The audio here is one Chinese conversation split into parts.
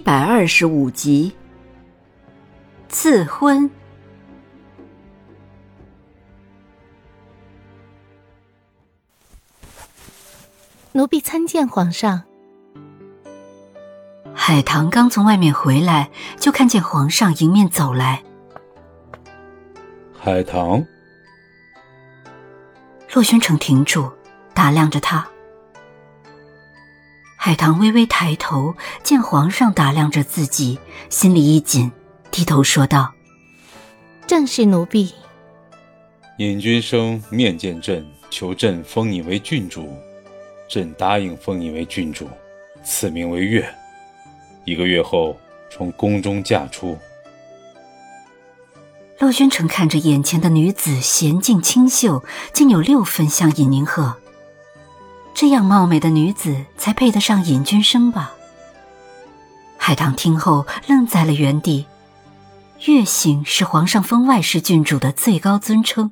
百二十五集，赐婚。奴婢参见皇上。海棠刚从外面回来，就看见皇上迎面走来。海棠，洛宣城停住，打量着他。海棠微微抬头，见皇上打量着自己，心里一紧，低头说道：“正是奴婢。尹君生面见朕，求朕封你为郡主，朕答应封你为郡主，赐名为月。一个月后从宫中嫁出。”洛宣城看着眼前的女子娴静清秀，竟有六分像尹宁鹤。这样貌美的女子才配得上尹君生吧？海棠听后愣在了原地。月姓是皇上封外室郡主的最高尊称，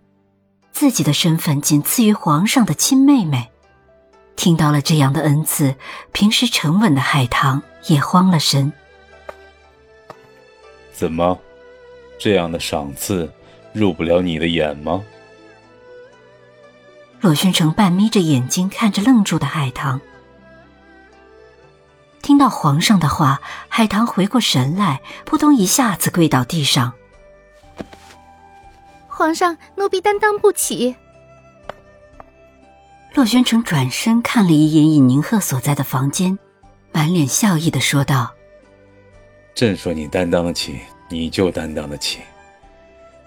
自己的身份仅次于皇上的亲妹妹。听到了这样的恩赐，平时沉稳的海棠也慌了神。怎么，这样的赏赐入不了你的眼吗？洛宣城半眯着眼睛看着愣住的海棠，听到皇上的话，海棠回过神来，扑通一下子跪到地上。皇上，奴婢担当不起。洛宣城转身看了一眼尹宁鹤所在的房间，满脸笑意的说道：“朕说你担当得起，你就担当得起。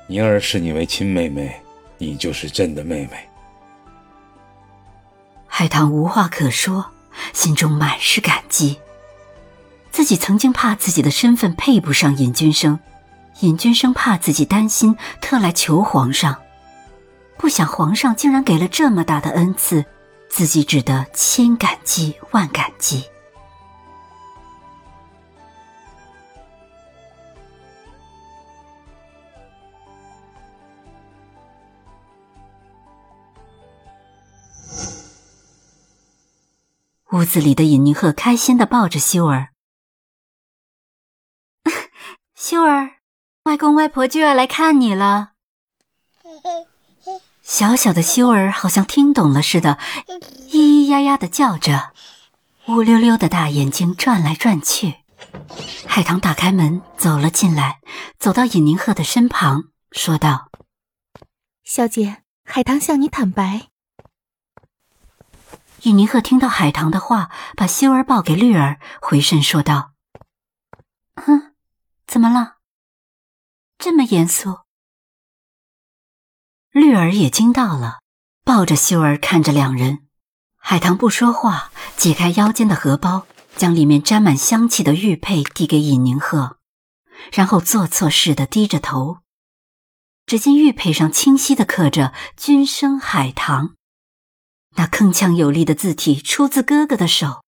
宁儿视你为亲妹妹，你就是朕的妹妹。”海棠无话可说，心中满是感激。自己曾经怕自己的身份配不上尹君生，尹君生怕自己担心，特来求皇上。不想皇上竟然给了这么大的恩赐，自己只得千感激万感激。屋子里的尹宁鹤开心的抱着修儿，修儿，外公外婆就要来看你了。小小的修儿好像听懂了似的，咿咿呀呀的叫着，乌溜溜的大眼睛转来转去。海棠打开门走了进来，走到尹宁鹤的身旁，说道：“小姐，海棠向你坦白。”尹宁鹤听到海棠的话，把修儿抱给绿儿，回身说道：“嗯，怎么了？这么严肃？”绿儿也惊到了，抱着修儿看着两人。海棠不说话，解开腰间的荷包，将里面沾满香气的玉佩递给尹宁鹤，然后做错事的低着头。只见玉佩上清晰的刻着“君生海棠”。那铿锵有力的字体出自哥哥的手，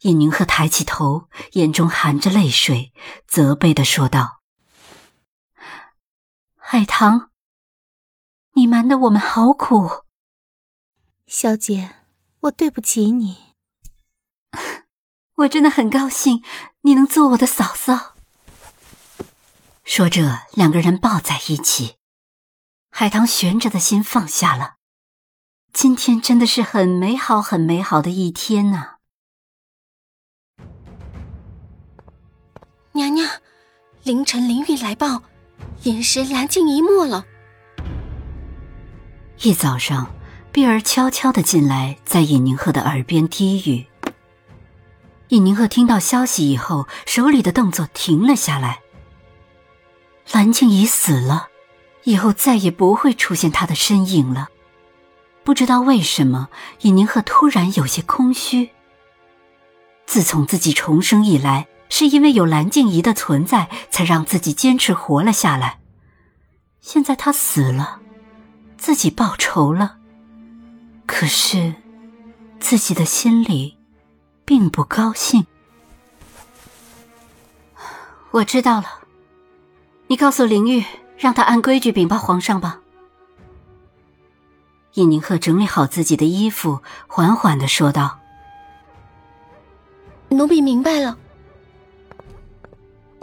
尹宁鹤抬起头，眼中含着泪水，责备的说道：“海棠，你瞒得我们好苦。小姐，我对不起你。我真的很高兴你能做我的嫂嫂。”说着，两个人抱在一起，海棠悬着的心放下了。今天真的是很美好、很美好的一天呐！娘娘，凌晨灵玉来报，饮食蓝静一没了。一早上，碧儿悄悄的进来，在尹宁鹤的耳边低语。尹宁鹤听到消息以后，手里的动作停了下来。蓝静怡死了，以后再也不会出现她的身影了。不知道为什么，尹宁鹤突然有些空虚。自从自己重生以来，是因为有蓝静怡的存在，才让自己坚持活了下来。现在她死了，自己报仇了，可是自己的心里并不高兴。我知道了，你告诉林玉，让他按规矩禀报皇上吧。尹宁鹤整理好自己的衣服，缓缓的说道：“奴婢明白了。”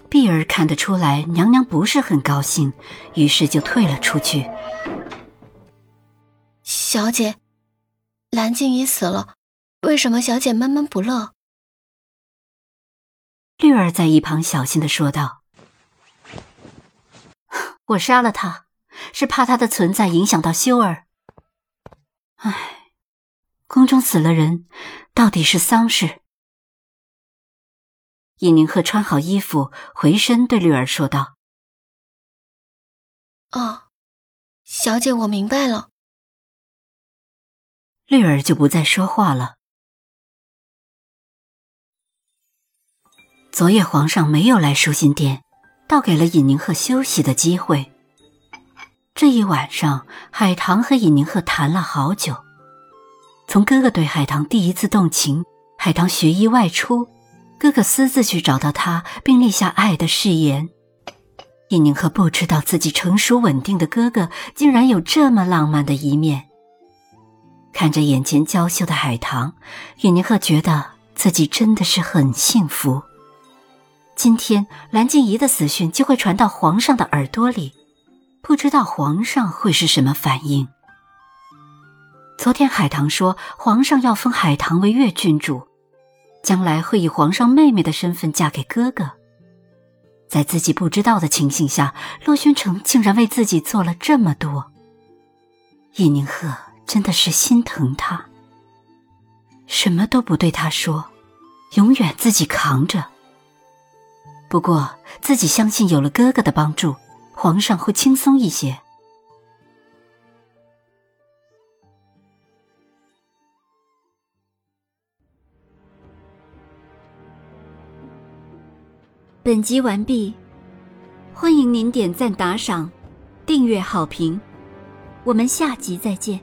碧儿看得出来，娘娘不是很高兴，于是就退了出去。小姐，蓝静怡死了，为什么小姐闷闷不乐？绿儿在一旁小心的说道：“我杀了他，是怕他的存在影响到修儿。”唉，宫中死了人，到底是丧事。尹宁鹤穿好衣服，回身对绿儿说道：“哦，小姐，我明白了。”绿儿就不再说话了。昨夜皇上没有来舒心殿，倒给了尹宁鹤休息的机会。这一晚上，海棠和尹宁鹤谈了好久。从哥哥对海棠第一次动情，海棠学医外出，哥哥私自去找到他，并立下爱的誓言。尹宁鹤不知道自己成熟稳定的哥哥竟然有这么浪漫的一面。看着眼前娇羞的海棠，尹宁鹤觉得自己真的是很幸福。今天蓝静怡的死讯就会传到皇上的耳朵里。不知道皇上会是什么反应。昨天海棠说，皇上要封海棠为越郡主，将来会以皇上妹妹的身份嫁给哥哥。在自己不知道的情形下，洛宣城竟然为自己做了这么多。叶宁鹤真的是心疼他，什么都不对他说，永远自己扛着。不过自己相信，有了哥哥的帮助。皇上会轻松一些。本集完毕，欢迎您点赞、打赏、订阅、好评，我们下集再见。